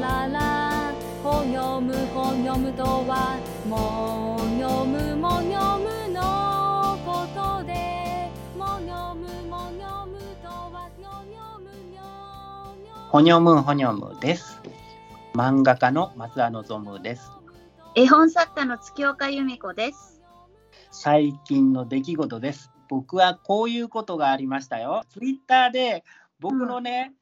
ららほにょむほにょむとはもにょむもにょむのことでもにょむもにょむとはにょにょむにょにょほにょむほにょむです。漫画家の松田望です。絵本作家の月岡由美子です。最近の出来事です。僕はこういうことがありましたよ。ツイッターで僕のね、うん、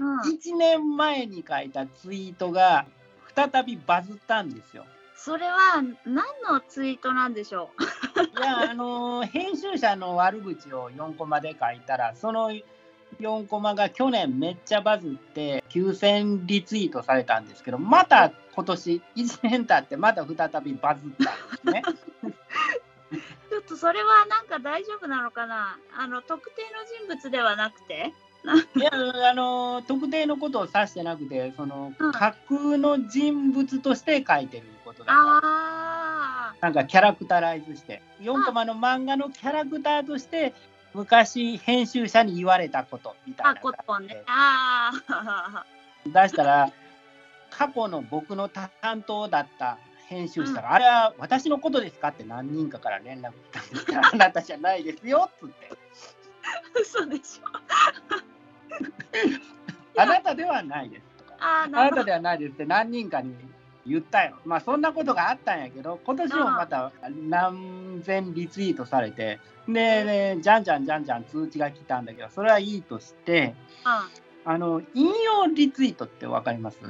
1年前に書いたツイートが再びバズったんですよ。それは何のツイートなんでしょ いや、あのー編集者の悪口を4コマで書いたら、その4コマが去年めっちゃバズって9000リツイートされたんですけど、また今年1年経ってまた再びバズったんですね。う。ちょっとそれはなんか大丈夫なのかな？あの特定の人物ではなくて？いや、あのー特定のことを指してなくて、そのうん。架空の人物として書いてることだから。あなんかキャラクタライズして、4コマの漫画のキャラクターとして、昔編集者に言われたことみたいなことね。感じで。出したら、過去の僕の担当だった編集者が、あれは私のことですかって何人かから連絡来たんですから、あなたじゃないですよっつって、嘘でしょ。あなたではないですとか、あなたではないですって何人かに言ったよ。まあそんなことがあったんやけど、今年もまた何千リツイートされて、で、ね、じゃんじゃんじゃんじゃん通知が来たんだけど、それはいいとして、あの引用リツイートってわかります？う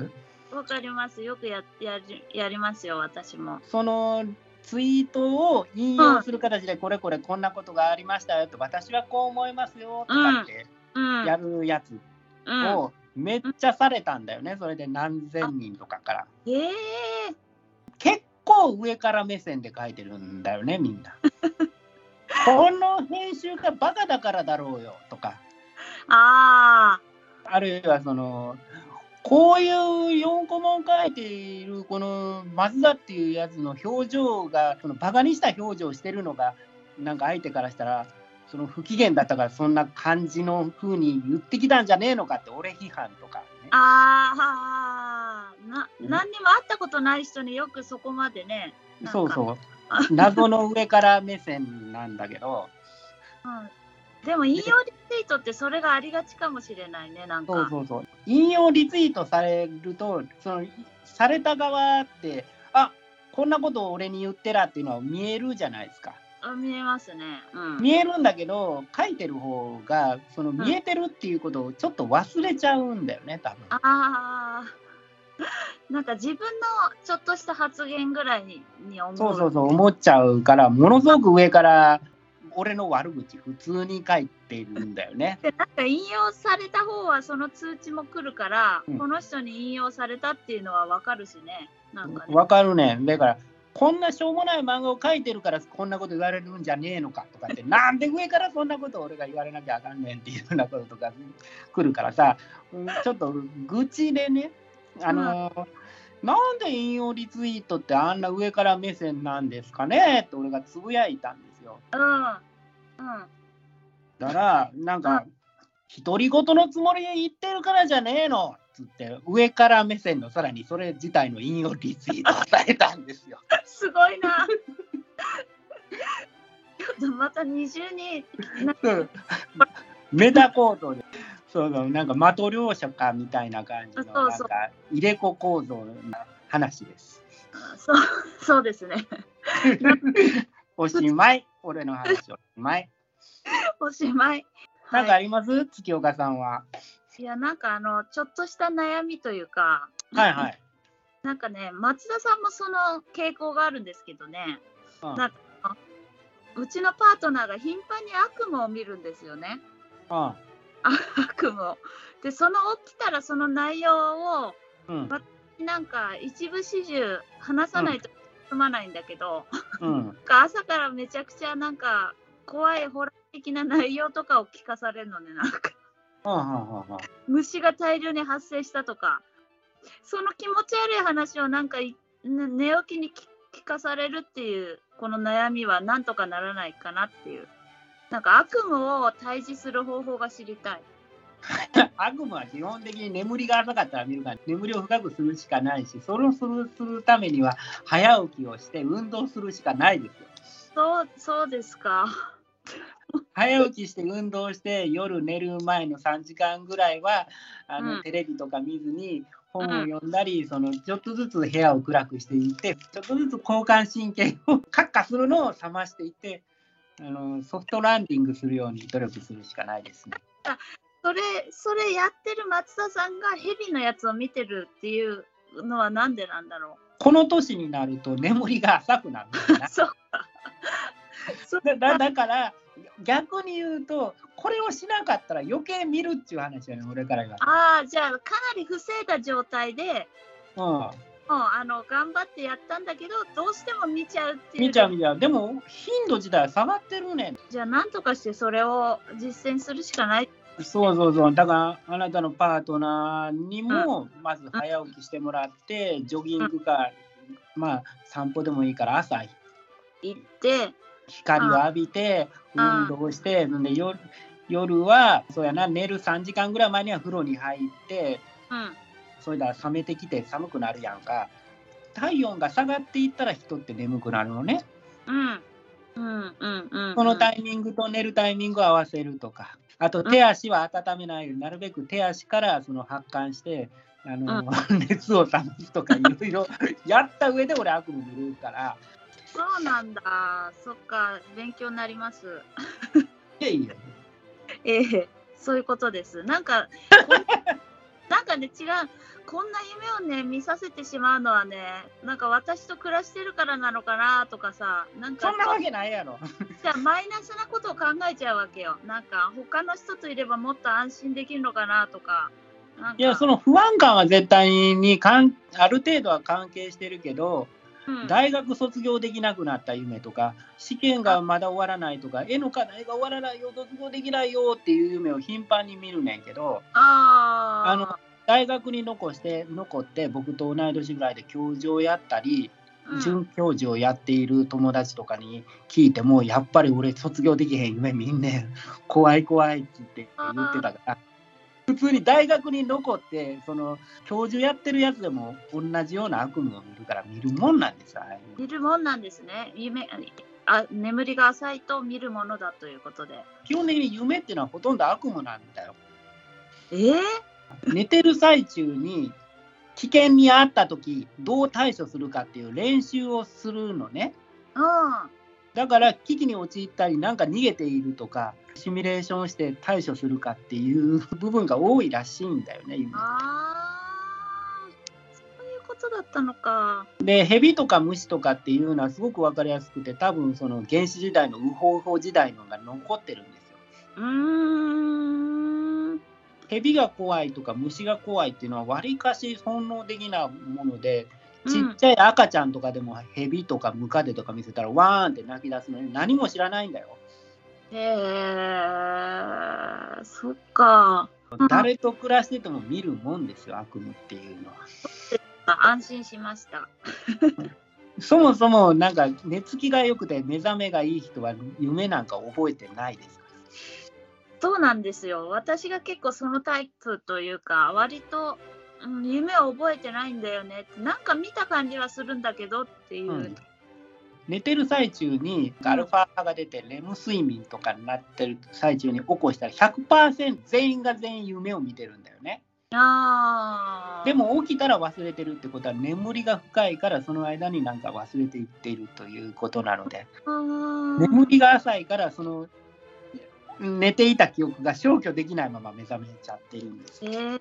ん、わかります。よくややりやりますよ、私も。そのツイートを引用する形で、これこれこんなことがありましたよと、私はこう思いますよとかってうん。やるやつうん、をめっちゃされたんだよね、それで何千人とかから。ええ結構上から目線で書いてるんだよね、みんな。この編集がバカだからだろうよとか、ああるいはその、こういう4コマを書いているこの松田っていうやつの表情が、そのバカにした表情をしてるのが、なんか相手からしたら、その不機嫌だったからそんな感じの風に言ってきたんじゃねえのかって俺批判とか、ね。あ、ああ、な、何にも会ったことない人によくそこまでね。そうそう。謎の上から目線なんだけど。うん。でも引用リツイートってそれがありがちかもしれないね、なんか。そうそうそう。引用リツイートされるとそのされた側ってあこんなことを俺に言ってらっていうのは見えるじゃないですかあ見えますね。うん。見えるんだけど書いてる方がその見えてるっていうことをちょっと忘れちゃうんだよね多分ああ。なんか自分のちょっとした発言ぐらいにに思う。そうそうそう思っちゃうからものすごく上から俺の悪口普通に書いてるんだよね でなんか引用された方はその通知も来るから、うんこの人に引用されたっていうのはわかるしね。なんかね。わかるねだからこんなしょうもない漫画を描いてるからこんなこと言われるんじゃねえのかとかって なんで上からそんなことを俺が言われなきゃあかんねんっていうようなこととか来るからさうんちょっと愚痴でねあのーなんで引用リツイートってあんな上から目線なんですかねって俺がつぶやいたんですようん。うん。だからなんか独り言のつもりで言ってるからじゃねえのっつって上から目線のさらにそれ自体の引用リツイートをされたんですよ。すごいな。ちょっとまた二重に。メタ構造で、そうそう、なんか的両者かみたいな感じの、そうそうなんか入れ子構造の話です。そうそうですね。おしまい、俺の話おしまい。おしまい。なんかはい、あります、月岡さんは。いやなんかあのちょっとした悩みというか、はいはい。なんかね松田さんもその傾向があるんですけどね。うんなんかうちのパートナーが頻繁に悪夢を見るんですよね。うん 悪夢を。でその起きたらその内容をうんなんか一部始終話さないと済まないんだけど、うんなんか朝からめちゃくちゃなんか怖いホラー的な内容とかを聞かされるのねなんか虫が大量に発生したとか。その気持ち悪い話をなんか寝起きに聞聞かされるっていうこの悩みはなんとかならないかなっていう。なんか悪夢を退治する方法が知りたい。悪夢は基本的に眠りが浅かったら見るから。眠りを深くするしかないしそれをするするためには早起きをして運動するしかないですよ。そう、そうですか。早起きして運動して夜寝る前の3時間ぐらいはあの、うん。テレビとか見ずに本を読んだり、そのちょっとずつ部屋を暗くしていってちょっとずつ交感神経を 活化するのを冷ましていってあのソフトランディングするように努力するしかないですね。それ、それやってる松田さんがヘビのやつを見てるっていうのはなんでなんだろこの年になると眠りが浅くなるん だだから逆に言うとこれをしなかったら余計見るっていう話やね俺からが。ああ、じゃあかなり防いだ状態で、うんもうあの頑張ってやったんだけど、どうしても見ちゃうっていう。見ちゃう見ちゃう。でも頻度自体は下がってるねん。じゃあなんとかしてそれを実践するしかない。そうそうそう。だからあなたのパートナーにもまず早起きしてもらって、ジョギングか、まあ散歩でもいいから朝行って、光を浴びてうん運動して、んで夜夜はそうやな寝る3時間ぐらい前には風呂に入って、うん。それだ冷めてきて寒くなるやんか。体温が下がっていったら人って眠くなるのね。うん。うんうんうん。このタイミングと寝るタイミングを合わせるとか、あと手足は温めないようになるべく手足からその発汗して、あの 熱を冷ますとかいろいろやった上で俺悪夢見るから、そうなんだ。そっか、勉強になります。いやいいよ。ええそういうことです。なんか、なんかね、違う。こんな夢をね、見させてしまうのはね、なんか私と暮らしてるからなのかなとかさ、なんかそんなわけないやろ。じゃあマイナスなことを考えちゃうわけよ。なんか他の人といればもっと安心できるのかなとか。かいや、その不安感は絶対にかんある程度は関係してるけど、うん。大学卒業できなくなった夢とか、試験がまだ終わらないとか、絵の課題が終わらないよ、卒業できないよっていう夢を頻繁に見るねんけど、あの大学に残して残って僕と同い年ぐらいで教授をやったり、うん。准教授をやっている友達とかに聞いてもやっぱり俺卒業できへん夢見んねん。怖い怖いって言って言ってたから普通に大学に残ってその教授やってるやつでも同じような悪夢を見るから見るもんなんです見るもんなんですね。夢あ眠りが浅いと見るものだということで。基本的に夢っていうのはほとんど悪夢なんだよえー、寝てる最中に危険にあった時どう対処するかっていう練習をするのねうん。だから危機に陥ったりなんか逃げているとかシミュレーションして対処するかっていう部分が多いらしいんだよね夢ああ、そういうことだったのか。でヘビとか虫とかっていうのはすごく分かりやすくて多分その原始時代のウホウホ時代のが残ってるんですようーん。ヘビが怖いとか虫が怖いっていうのはわりかし本能的なものでちっちゃい赤ちゃんとかでもヘビとかムカデとか見せたらワーンって泣き出すのに何も知らないんだよ。へえ、そっか。うん。誰と暮らしてても見るもんですよ悪夢っていうのは。あ安心しました。そもそもなんか寝つきが良くて目覚めがいい人は夢なんか覚えてないですか？そうなんですよ。私が結構そのタイプというか、割と、うん、夢は覚えてないんだよねって。なんか見た感じはするんだけどっていう。うん寝てる最中にアルファ波が出てレム睡眠とかになってる最中に起こしたら100%全員が全員夢を見てるんだよね。ああ。で、も起きたら忘れてるってことは眠りが深いからその間になんか忘れていっているということなので眠りが浅いからその寝ていた記憶が消去できないまま目覚めちゃってるんですえよ。ー、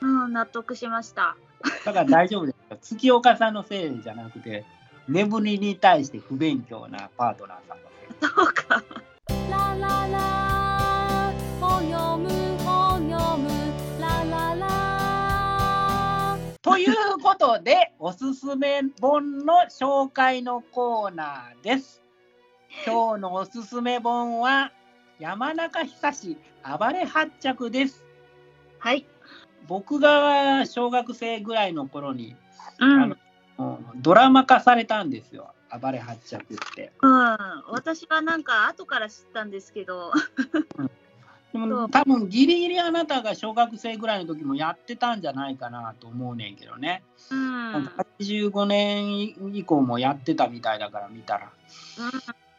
うん、納得しました。だから大丈夫ですよ。月岡さんのせいじゃなくて 眠りに対して不勉強なパートナーさんのせい。そうか。ラララほよむほよむラララということで、おすすめ本の紹介のコーナーです。今日のおすすめ本は、山中久志暴れ発着です。はい。僕が小学生ぐらいの頃に、うん。ドラマ化されたんですよ。暴れ発着って。うん、私はなんか後から知ったんですけど、でも多分ギリギリあなたが小学生ぐらいの時もやってたんじゃないかなと思うねんけどね。うん。なんか85年以降もやってたみたいだから見たら。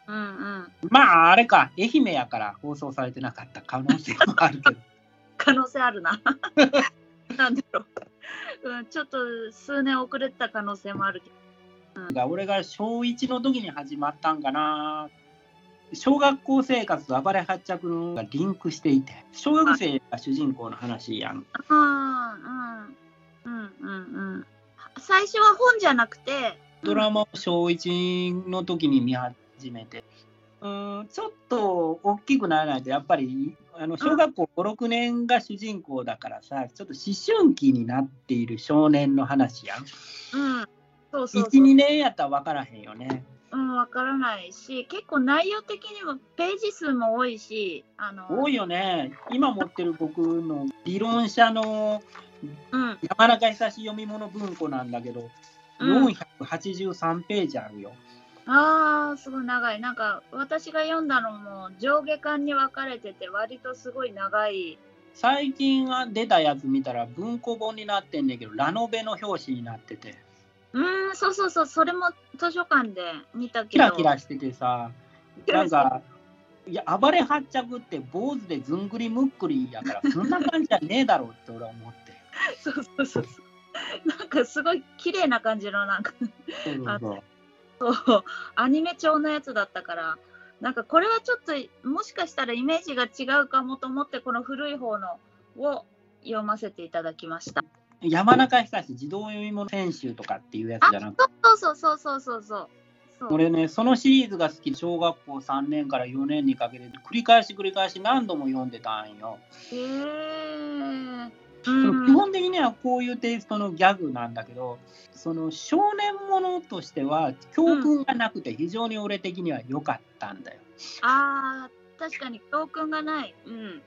うんうん。まああれか、愛媛やから放送されてなかった可能性もあるけど。可能性あるな。なんだろう。うん、ちょっと数年遅れてた可能性もあるけど。が俺が小1の時に始まったんかな。小学校生活と暴れ発着のがリンクしていて、小学生が主人公の話やん。うんうんうんうんうん。最初は本じゃなくて、ドラマを小1の時に見始めて、うん、ちょっと大きくならないと、やっぱりあの小学校5、6年が主人公だからさ、ちょっと思春期になっている少年の話やん。うん。そうそう1、そう。2年やったら分からへんよね。うん、わからないし、結構内容的にもページ数も多いし、あの、多いよね。今持ってる僕の理論者のうん、山中久し読み物文庫なんだけど、うん483ページあるよ。ああ、すごい長い。なんか、私が読んだのも上下巻に分かれてて、割とすごい長い。最近は出たやつ見たら文庫本になってんねんけど、ラノベの表紙になってて、うーん、そうそうそう、それも図書館で見たけキど。ラキラしててさ、なんか、いや、暴れ発着って坊主でずんぐりむっくりやから、そんな感じじゃねえだろうって俺は思って。そうそうそうそう。なんかすごい綺麗な感じのなんかそうそうそうそうアニメ調のやつだったからなんかこれはちょっともしかしたらイメージが違うかもと思ってこの古い方のを読ませていただきました。山中久志児童読み物選集とかっていうやつあじゃなくて、そうそうそうそうそうそうそう。俺ね、そのシリーズが好きで、小学校3年から4年にかけて、繰り返し繰り返し何度も読んでたんよ。へー基本的にはこういうテイストのギャグなんだけど、その少年ものとしては、教訓がなくて、非常に俺的には良かったんだよ。あー確かに教訓がない。うん。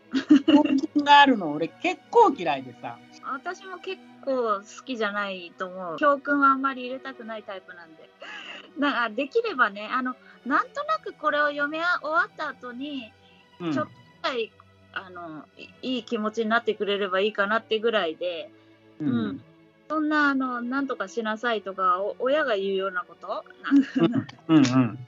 教訓があるの、俺結構嫌いでさ。私も結構好きじゃないと思う。教訓はあんまり入れたくないタイプなんで。なんかできればね、あの、なんとなくこれを読み終わった後に、うんちょっとぐらいあのいいい気持ちになってくれればいいかなってぐらいで、ううん。ん。そんなあのなんとかしなさいとかお親が言うようなこと？うんうん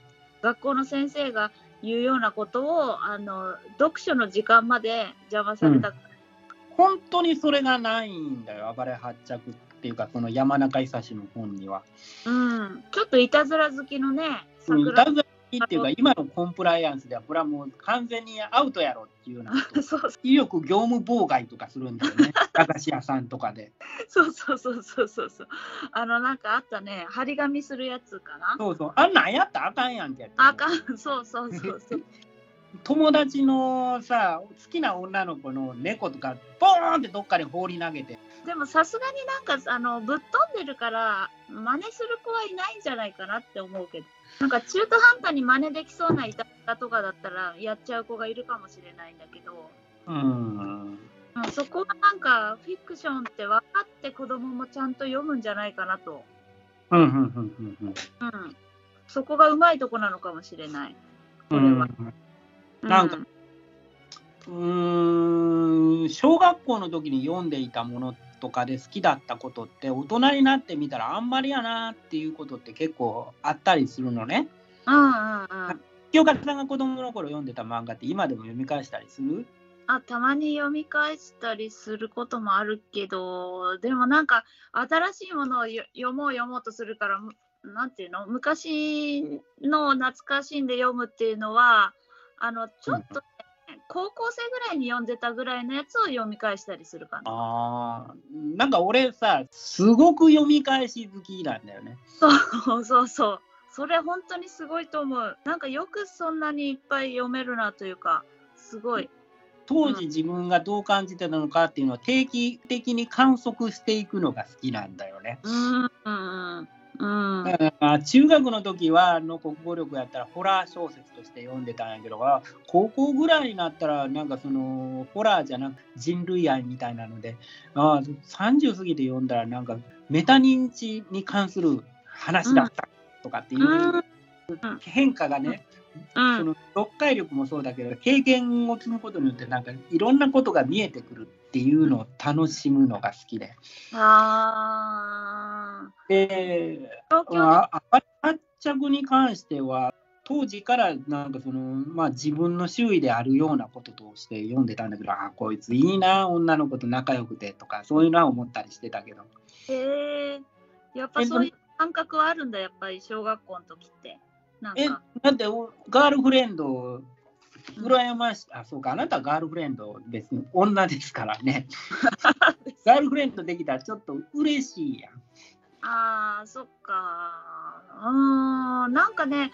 学校の先生が言うようなことをあの読書の時間まで邪魔された、本当にそれがないんだよ、暴れ発着っていうか、その山中久志の本には。うん、ちょっといたずら好きのねい桜たずらっていうか、今のコンプライアンスでは、これはもう完全にアウトやろっていうような そうよく業務妨害とかするんだよね、駄菓子屋さんとかで。そうそうそうそうそうそう。あのなんかあったね。張り紙するやつかな。そうそう、あんなんやったらあかんやんけって。あかん。そうそうそうそう。友達のさ、好きな女の子の猫とか、ボーンってどっかに放り投げて、でもさすがになんかあのぶっ飛んでるから真似する子はいないんじゃないかなって思うけどなんか中途半端に真似できそうないたとかだったらやっちゃう子がいるかもしれないんだけど、うん、うん、そこはなんかフィクションって分かって子供もちゃんと読むんじゃないかなと、うん、うん、うん、うんうん、そこがうまいとこなのかもしれない。うん。これは。うん。なんかうん。小学校の時に読んでいたものとかで好きだったことって大人になってみたらあんまりやなっていうことって結構あったりするのね。うんうんうん清方さんが子供の頃読んでた漫画って今でも読み返したりする？あたまに読み返したりすることもあるけどでもなんか新しいものをよ読もう読もうとするからむなんていうの？昔の懐かしんで読むっていうのはあのちょっとね、高校生ぐらいに読んでたぐらいのやつを読み返したりするかな。あーなんか俺さすごく読み返し好きなんだよね。そうそうそう。それ本当にすごいと思う。なんかよくそんなにいっぱい読めるなというか、すごい。当時自分がどう感じてたのかっていうのを定期的に観測していくのが好きなんだよね。うん。うん中学の時はの国語力やったらホラー小説として読んでたんやけどあ高校ぐらいになったらなんかそのホラーじゃなく人類愛みたいなのであ30過ぎて読んだらなんかメタ認知に関する話だったとかっていう変化がねうん。その読解力もそうだけど経験を積むことによってなんかいろんなことが見えてくるっていうのを楽しむのが好きで。ああ。であ発着に関しては当時からなんかその、まあ、自分の周囲であるようなこととして読んでたんだけどあこいついいな女の子と仲良くてとかそういうのは思ったりしてたけどへえ。やっぱそういう感覚はあるんだ、やっぱり小学校の時って。なんえか。だっておガールフレンド羨ましあそうかあなたガールフレンド別に女ですからね ガールフレンドできたらちょっと嬉しいやんああ、そっか。うーん、なんかね、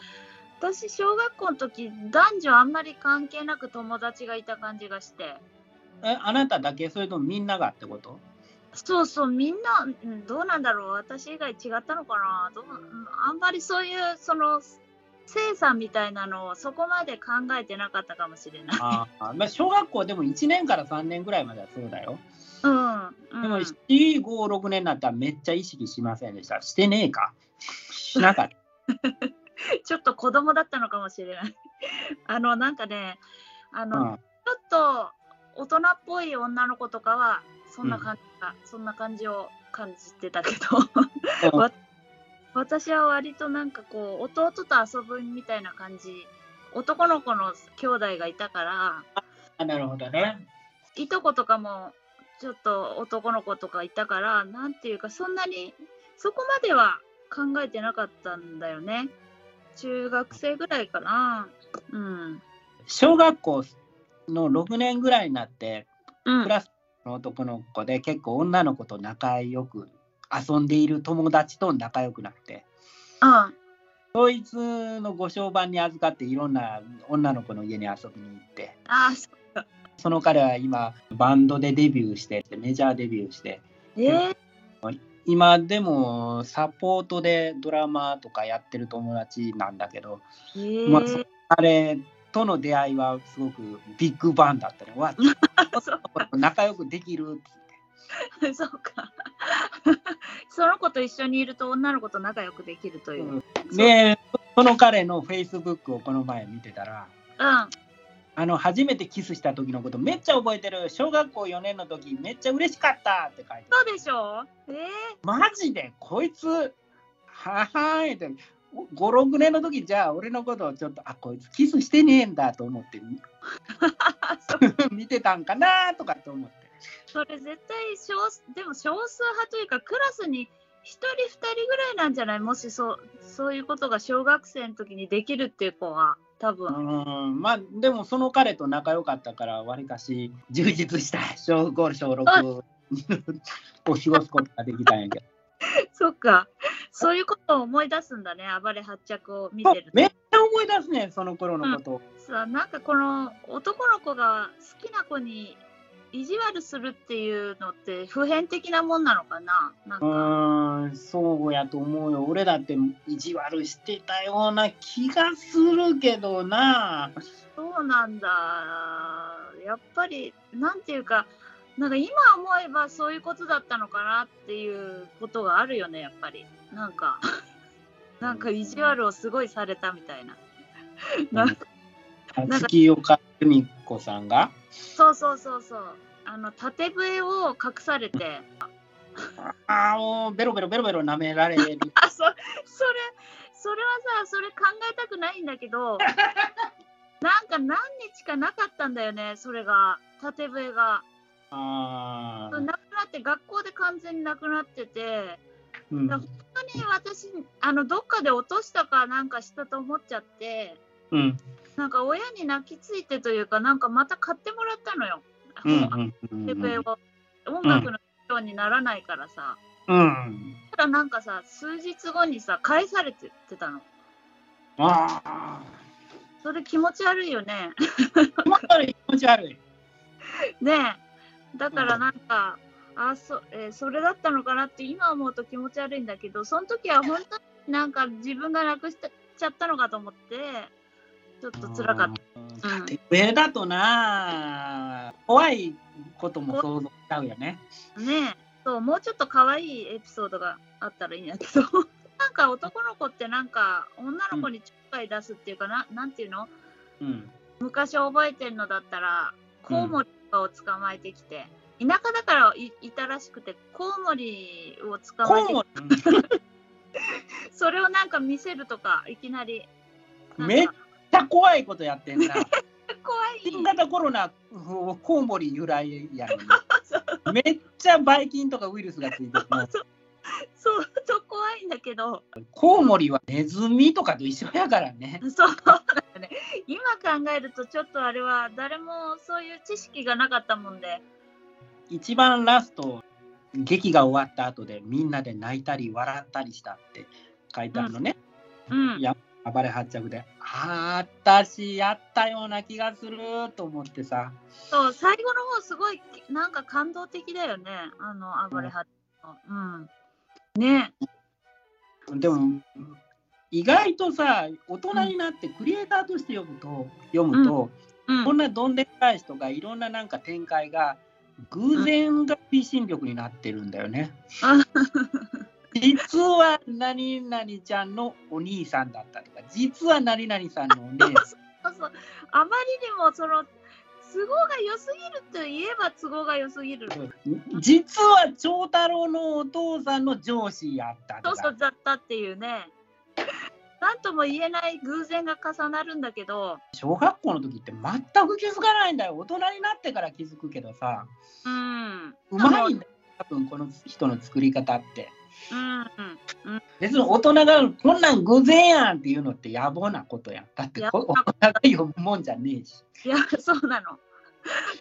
私、小学校の時男女あんまり関係なく友達がいた感じがして。えあなただけ？それともみんながってこと？そうそう、みんな、うんどうなんだろう、私以外違ったのかな。どううんあんまりそういう、その、生産みたいなのをそこまで考えてなかったかもしれない。あー、まあ、小学校でも1年から3年ぐらいまではそうだようん。うんでも、7、5、6年になったらめっちゃ意識しませんでした。してねえか。しなかった。ちょっと子供だったのかもしれない。あの、なんかね、あの、うんちょっと大人っぽい女の子とかは、そんな感じか、そんな感じを感じてたけど、わ私は割となんかこう、弟と遊ぶみたいな感じ、男の子の兄弟がいたから、あなるほどね。いとことかもちょっと男の子とかいたから、なんていうか、そんなにそこまでは考えてなかったんだよね。中学生ぐらいかな。うん。小学校の6年ぐらいになって、うんク。ラスの男の子で結構女の子と仲良く遊んでいる友達と仲良くなって、うん。そいつのご商売に預かっていろんな女の子の家に遊びに行って、ああ、そその彼は今バンドでデビューして、メジャーデビューして、えー、今でもサポートでドラマとかやってる友達なんだけど、えー。まあそ彼との出会いはすごくビッグバンだったね。わ 仲良くできるって。そうか。その子と一緒にいると女の子と仲良くできるという。うん。で、その彼のフェイスブックをこの前見てたら、ああの初めてキスした時のことめっちゃ覚えてる。小学校4年の時めっちゃ嬉しかったって書いてそうでしょ？えー、マジで？こいつ、ははーいって、5、6年の時じゃあ俺のことをちょっと、あ、こいつキスしてねえんだと思って。見てたんかなとかって思って。それ絶対少数でも少数派というかクラスに1人2人ぐらいなんじゃない？もしそうそういうことが小学生の時にできるっていう子は多う分、ん、まあでもその彼と仲良かったから、わりかし充実した小5、小6を過ごすことができたんやけど。そっか。そういうことを思い出すんだね。暴れ発着を見てると。めっちゃ思い出すねんその頃のこと。を。さなんかこの男の子が好きな子に意地悪するっていうのって普遍的なもんなのかな？なんうか、そうやと思うよ。俺だって意地悪してたような気がするけどな。そうなんだ。やっぱりなんていうかなんか今思えばそういうことだったのかなっていうことがあるよねやっぱり。なんか なんか意地悪をすごいされたみたいな。なんか月岡由美子さんが？そうそうそうそう。あの縦笛を隠されて。ああ、もうベロベロベロベロ舐められる。あそそれそれはさそれ考えたくないんだけど なんか何日かなかったんだよねそれが。縦笛が。ああ、なくなって学校で完全になくなってて。うん、本当に私あのどっかで落としたかなんかしたと思っちゃって。うん、なんか親に泣きついてというかなんかまた買ってもらったのよ、音楽のようにならないからさ、うん。ただなんかさ数日後にさ返されててたの。ああ、それ気持ち悪いよね。気持ち悪い、気持ち悪い。ねえ。だからなんか、あそえーそれだったのかなって今思うと気持ち悪いんだけどその時は本当になんか自分がなくしちゃったのかと思ってちょっと辛かった。た。縦笛だとな、怖いことも想像しちゃうよね。ねえ。そうもうちょっと可愛いエピソードがあったらいいんだけど。なんか男の子ってなんか女の子にちょっかい出すっていうかな、なんていうの？うん。昔覚えてるのだったらコウモリとかを捕まえてきて、田舎だからいいたらしくてコウモリを捕まえてコウきてモリ？それをなんか見せるとかいきなり。めっちゃ怖いことやってんな。怖い新型コロナ、コウモリ由来やのに。めっちゃばい菌とかウイルスがついてる の。そうそう怖いんだけどコウモリはネズミとかと一緒やからね。そうね今考えるとちょっとあれは誰もそういう知識がなかったもんで一番ラスト、劇が終わった後でみんなで泣いたり笑ったりしたって書いてあるのね。うんいや暴れ発着で。あー私やったような気がすると思ってさ。そう最後の方すごいなんか感動的だよねあの暴れはのうんねでも意外とさ大人になってクリエイターとして読むと読むと、うんこんなどんでん返しとかいろんななんか展開が偶然が推進力になってるんだよね。実は何々ちゃんのお兄さんだったとか実は何々さんのお姉さん。そうそうあまりにもその都合が良すぎるといえば都合が良すぎる。実は長太郎のお父さんの上司やったそうそうだったっていうね。なんとも言えない偶然が重なるんだけど。小学校の時って全く気づかないんだよ。大人になってから気づくけどさ。うん。うまいんだよ多分この人の作り方って。うんうん。別に大人がこんなん偶然やんっていうのって野暮なことやん。だって大人が読むもんじゃねえし。いやそうなの。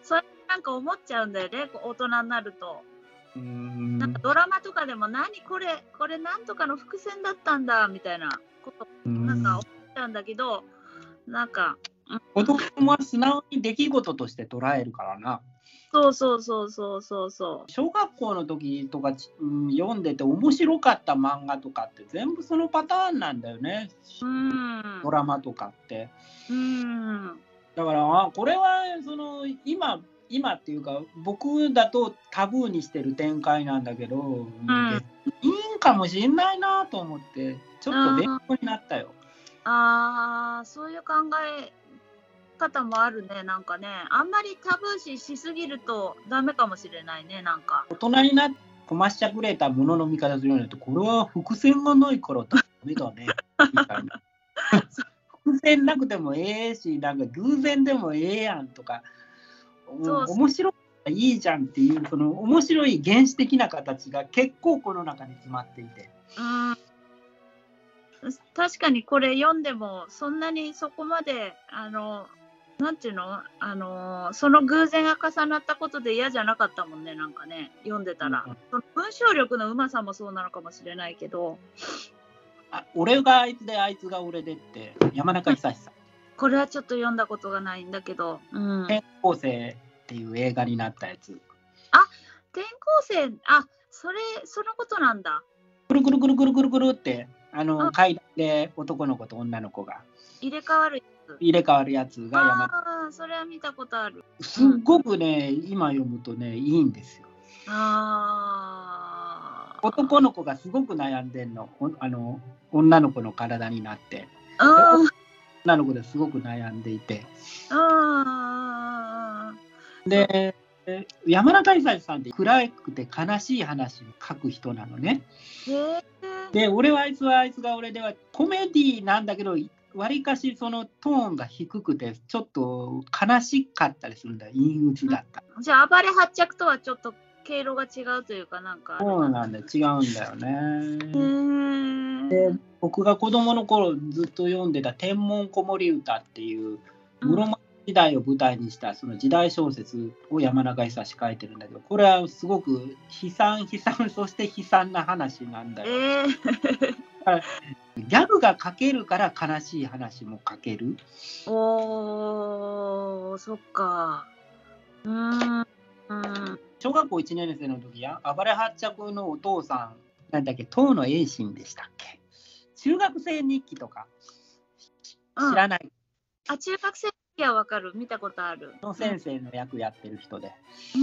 それなんか思っちゃうんだよねこう大人になると。うーん。なんかドラマとかでも何これこれなんとかの伏線だったんだみたいな。ことなんか思っちゃうんだけどなんか子供は素直に出来事として捉えるからな。そうそうそうそうそうそ小学校の時とか、うん読んでて面白かった漫画とかって全部そのパターンなんだよね。ううんドラマとかって。うんだからあこれはその今今っていうか僕だとタブーにしてる展開なんだけど、んいいんかもしんないなと思ってちょっと勉強になったよ。あーそういう考え方もあるねなんかね。あんまりタブー視しすぎるとダメかもしれないねなんか。大人になってこましちゃくれたものの見方するようになってこれは伏線がないからダメだね。みたいな。伏線なくてもええしなんか偶然でもええやんとか。面白いいいじゃんっていうその面白い原始的な形が結構この中に詰まっていて。うん。確かにこれ読んでもそんなにそこまであのなんていうの？あのその偶然が重なったことで嫌じゃなかったもんねなんかね。読んでたら、うんその文章力のうまさもそうなのかもしれないけど。あ俺があいつであいつが俺でって山中久志さん。これはちょっと読んだことがないんだけど、うん、転校生っていう映画になったやつ。転校生あそれそのことなんだ。くるくるくるくるくるくるってあのあ。階段で男の子と女の子が。入れ替わる入れ替わるやつが山。ああそれは見たことある。すっごくね今読むとねいいんですよ。あー。男の子がすごく悩んでんの。おあの女の子の体になって。女の子ですごく悩んでいて。あー。で山中久志さんって暗くて悲しい話を書く人なのね。で俺はあいつはあいつが俺ではコメディなんだけどわりかしそのトーンが低くてちょっと悲しかったりするんだよ陰鬱だった。じゃあ暴れ発着とはちょっと経路が違うというかなんかそうなんだよ違うんだよへね。ーで僕が子供の頃ずっと読んでた「天文子守歌」っていう室町時代を舞台にしたその時代小説を山中久志書いてるんだけどこれはすごく悲惨悲惨そして悲惨な話なんだよ。えー、ギャグが書けるから悲しい話も書ける。おーそっか。うーんうん。小学校1年生の時や暴れ発着のお父さんなんだっけ遠野栄心でしたっけ。中学生日記とか。知らない。あ中学生いやわかる。見たことある。の先生の役やってる人で。うー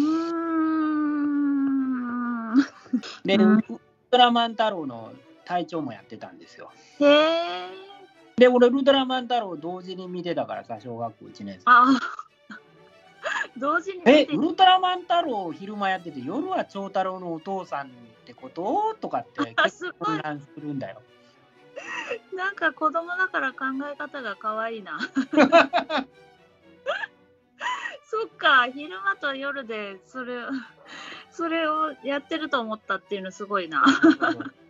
ん。で、うん。ウルトラマン太郎の隊長もやってたんですよ。へえ。で、俺、ウルトラマン太郎同時に見てたからさ、小学校1年生。ああ。同時にえ、見てウルトラマン太郎昼間やってて、夜は長太郎のお父さんってこと？とかってあ結構混乱するんだよ。なんか子供だから考え方が可愛いな。そっか、昼間と夜でそれそれをやってると思ったっていうのすごいな。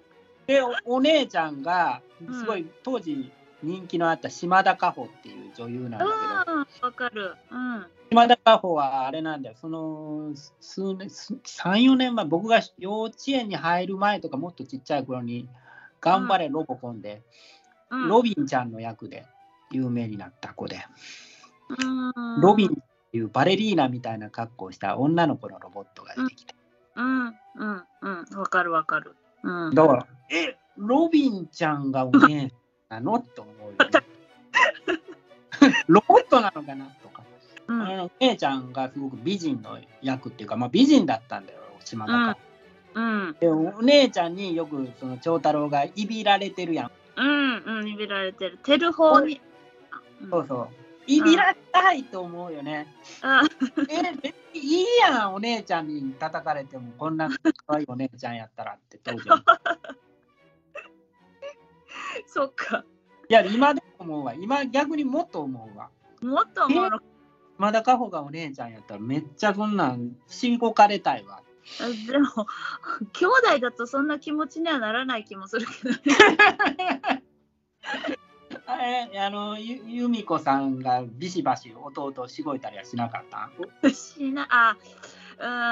でお、お姉ちゃんが、うん。すごい、当時人気のあった島田果歩っていう女優なんだけど、うん、わかる。うん。島田果歩はあれなんだよ、その数年、3、4年前、僕が幼稚園に入る前とか、もっとちっちゃい頃に、頑張れロボコンで、うん、ロビンちゃんの役で有名になった子で、うん、ロビンっていうバレリーナみたいな格好をした女の子のロボットが出てきて、うん、うん、うん、わかるわかる。うん。だから、え、ロビンちゃんがお姉なのって思うよ、ね。ロボットなのかなとか。うん、あのお姉ちゃんがすごく美人の役っていうか、まあ、美人だったんだよ、島田か。うん、でお姉ちゃんによくその長太郎がいびられてるやん。うん、うん、にびられてる。テル方に。うんそうそう。いびらしたいと思うよね。あえ、別にいいやん、お姉ちゃんに叩かれても、こんな可愛いお姉ちゃんやったらって当時は。そっか。いや、今でも思うわ。今逆にもっと思うわ。もっと思うの。まだかほがお姉ちゃんやったらめっちゃそんなんしごかれたいわ。でも、兄弟だとそんな気持ちにはならない気もするけどね。あれあのゆ由美子さんがビシバシ弟をしごいたりはしなかった？しな、あ、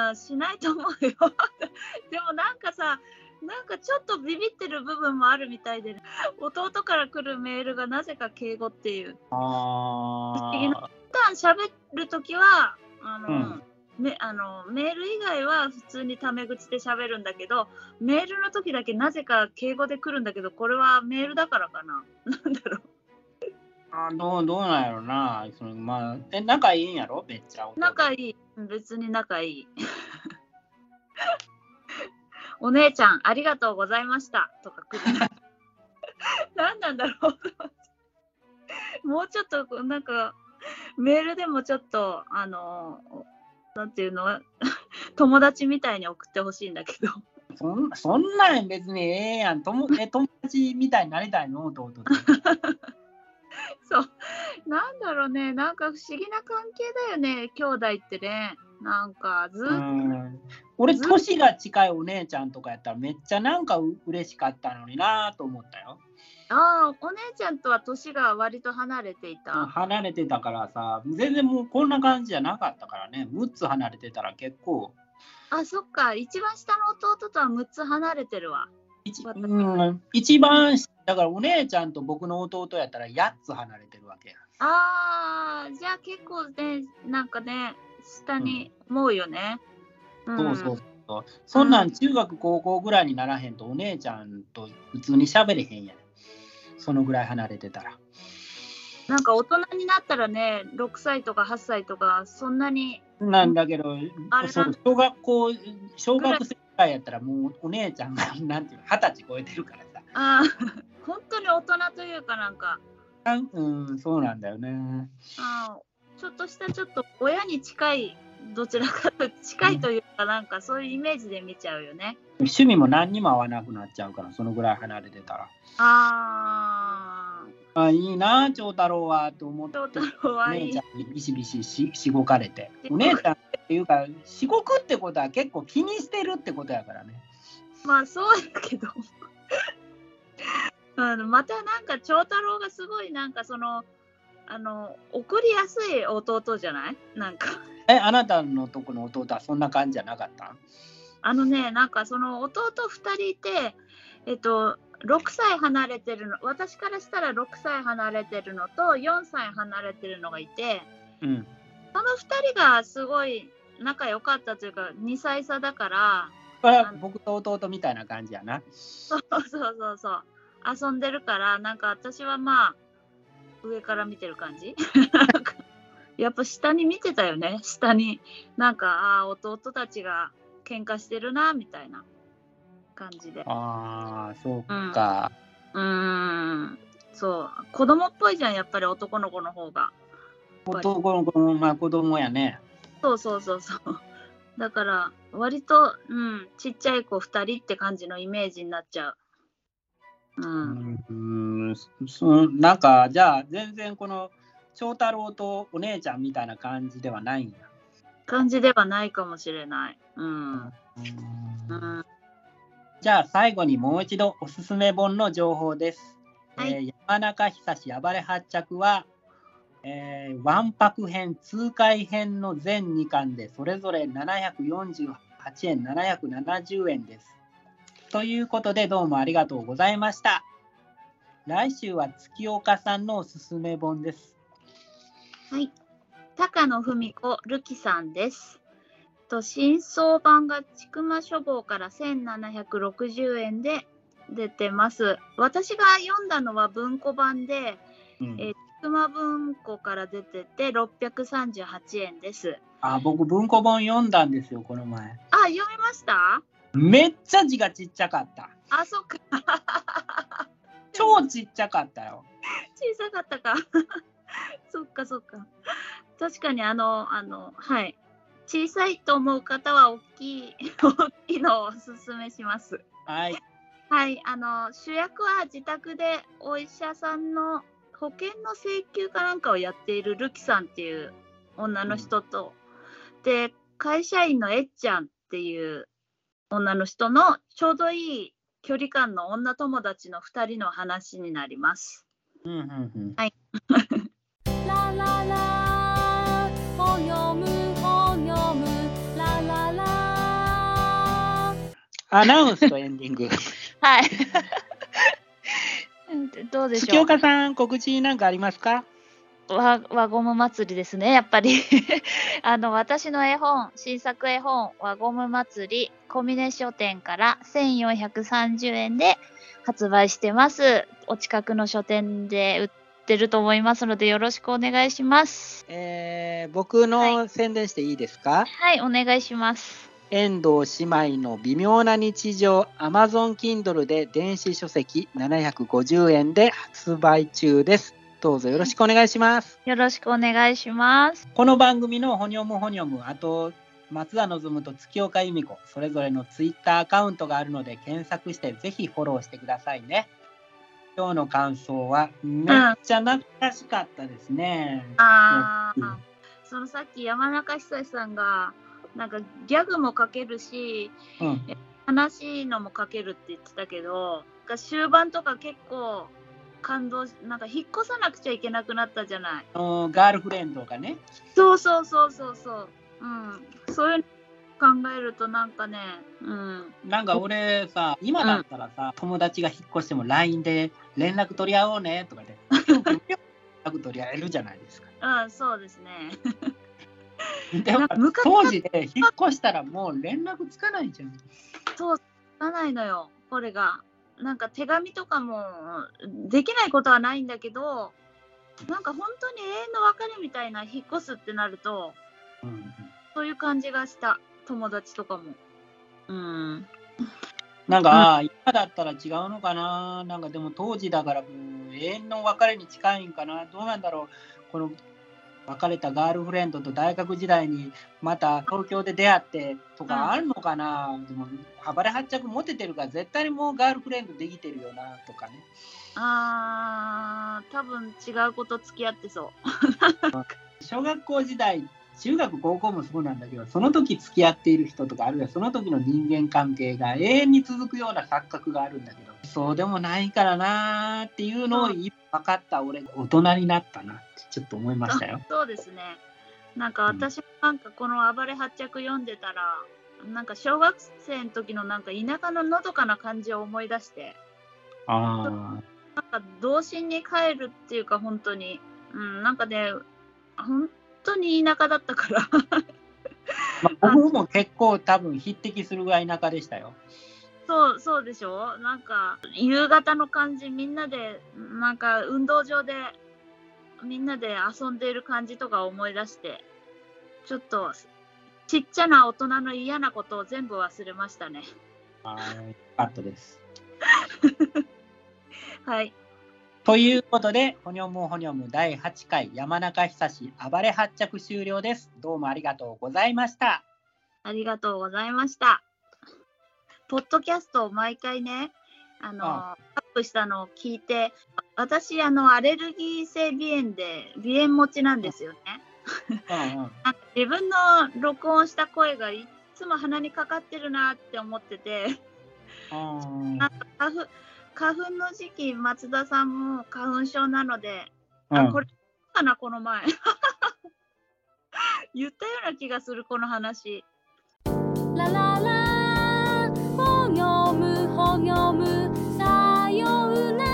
うん、しないと思うよ。でもなんかさ、なんかちょっとビビってる部分もあるみたいで、弟から来るメールがなぜか敬語っていう。あ思議な。普段喋るときは、あの、うんめあのメール以外は普通にタメ口で喋るんだけどメールの時だけなぜか敬語で来るんだけどこれはメールだからかな。なんだろう。あどうどうなんやろな。そのまあえ仲いいんやろ？めっちゃ。弟仲いい。別に仲いい。お姉ちゃんありがとうございました。とか来る。何なんだろう。もうちょっとなんかメールでもちょっとあのなんていうの？友達みたいに送ってほしいんだけど。そんそんなん別にええやん。友 え友達みたいになりたいの？弟 そう。なんだろうね。なんか不思議な関係だよね。兄弟ってね。なんかずっうと、ん。俺年が近いお姉ちゃんとかやったらめっちゃなんかう嬉しかったのになと思ったよああお姉ちゃんとは年が割と離れていた、離れてたからさ全然もうこんな感じじゃなかったからね。6つ離れてたら結構。あそっか。一番下の弟とは6つ離れてるわ。一私うん、一番だからお姉ちゃんと僕の弟やったら8つ離れてるわけや。あーじゃあ結構ねなんかね下に思うよね、うん。そうそうそう。そんなん中学高校ぐらいにならへんとお姉ちゃんと普通に喋れへんやんそのぐらい離れてたら。なんか大人になったらね6歳とか8歳とかそんなになんだけど小学校小学生ぐらいやったらもうお姉ちゃんが なんていうの二十歳超えてるからさ。あー 本当に大人というかなんか。あうんそうなんだよね。あーちょっとしたちょっと親に近いどちらかと近いというかなんかそういうイメージで見ちゃうよね。趣味も何にも合わなくなっちゃうからそのぐらい離れてたらああいいな長太郎はと思ってあ、長太郎おはいい姉ちゃ。んにビシビシししごかれて お姉ちゃんっていうかしごくってことは結構気にしてるってことやからねまあそうやけど。あのまたなんか長太郎がすごいなんかそのあの送りやすい弟じゃない？なんか。えあなたのとこの弟はそんな感じじゃなかった？あのねなんかその弟2人いてえっと6歳離れてるの私からしたら6歳離れてるのと4歳離れてるのがいてうん。その2人がすごい仲良かったというか2歳差だから僕と弟みたいな感じやな。そうそうそうそう。遊んでるからなんか私はまあ上から見てる感じ？やっぱ下に見てたよね下になんかああ弟たちが喧嘩してるなみたいな感じで。ああ、そうか。うーん。そう。子供っぽいじゃん、やっぱり男の子の方が。男の子の、まあ、子供やね。そうそうそうそう。だから、割と、うん、ちっちゃい子2人って感じのイメージになっちゃう。う。うんん、そなんか、じゃあ、全然この、長太郎とお姉ちゃんみたいな感じではないんや。感じではないかもしれない。うん。うんうん。じゃあ最後にもう一度おすすめ本の情報です。はいえー山中久志暴れ発着は、えー、わんぱく編、痛快編の全2巻でそれぞれ748円、770円です。ということでどうもありがとうございました。来週は月岡さんのおすすめ本です。はい。高野文子るきさんです。と新装版がちくま書房から1760円で出てます。私が読んだのは文庫版で、うんえーちくま文庫から出てて638円です。あ僕文庫本読んだんですよこの前。あ、読みました？めっちゃ字がちっちゃかった。あ、そっか。超ちっちゃかったよ。小さかったか。そっかそっか。確かにあの、あの、はい。小さいと思う方は大きい、大きいのをおすすめします。はい。はい、あの主役は自宅でお医者さんの保険の請求かなんかをやっているルキさんっていう女の人と、で会社員のえっちゃんっていう女の人のちょうどいい距離感の女友達の2人の話になります。うんうんうん。ラララ本読む本読むラララアナウンスとエンディング。はい。どうでし月ょう岡さん、告知なんかありますか？わ輪ゴム祭りですね、やっぱり。あの、私の絵本、新作絵本、輪ゴム祭り、小峰書店から1430円で発売してます。お近くの書店で売ってると思いますので、よろしくお願いします。えー、僕の宣伝していいですか、はい、お願いします。遠藤姉妹の微妙な日常 Amazon Kindle で電子書籍750円で発売中です。どうぞよろしくお願いします。よろしくお願いします。この番組のほにょむほにょむ、あと松田望と月岡由美子、それぞれのツイッターアカウントがあるので検索してぜひフォローしてくださいね。今日の感想はめっちゃ懐かしかったですね。あーうんそのさっき山中久志さんが、なんかギャグも書けるし、うん、悲しいのも書けるって言ってたけど、終盤とか結構感動し、なんか引っ越さなくちゃいけなくなったじゃない。ガールフレンドがね。そうそうそうそうそう。うん。そういうの考えるとなんかね、うん。なんか俺さ、今だったらさ、友達が引っ越しても LINE で連絡取り合おうねとかで、連絡取り合えるじゃないですか。うん、そうですね。でも当時で引っ越したらもう連絡つかないじゃん。そう、つかないのよ、これが。なんか手紙とかもできないことはないんだけど、なんか本当に永遠の別れみたいな引っ越すってなると、うんそういう感じがした、友達とかも。うん。なんか、あー今だったら違うのかななんかでも当時だからもう永遠の別れに近いんかなどうなんだろうこの別れたガールフレンドと大学時代にまた東京で出会ってとかあるのかな、でも暴れ発着モテてるから絶対にもうガールフレンドできてるよなとかね。あー、多分違うこと付き合ってそう。小学校時代中学高校もそうなんだけどその時付き合っている人とかあるいはその時の人間関係が永遠に続くような錯覚があるんだけどそうでもないからなーっていうのを分かった俺大人になったなってちょっと思いましたよ。そうですね。なんか私もなんかこの暴れ発着読んでたら、なんか小学生の時のなんか田舎ののどかな感じを思い出して、あなんか童心に帰るっていうか本当に、うん、なんかね、本当に田舎だったから。まあ、僕も結構多分匹敵するぐらい田舎でしたよ。そう、そうでしょ？なんか、夕方の感じ、みんなで、なんか、運動場で、みんなで遊んでいる感じとか思い出して、ちょっと、ちっちゃな大人の嫌なことを全部忘れましたね。はい。カットです。はい。ということで、ほにょむほにょむ第8回山中久志暴れ発着終了です。どうもありがとうございました。ありがとうございました。ポッドキャストを毎回ね、あの、あアップしたのを聞いて、私、あの、アレルギー性鼻炎で、鼻炎持ちなんですよね。うんうん。なんか自分の録音した声がいっつも鼻にかかってるなって思ってて、うんなんか花粉花粉の時期、松田さんも花粉症なので、うんあこれかな、この前。言ったような気がする、この話。ラララほにょむほにょむさような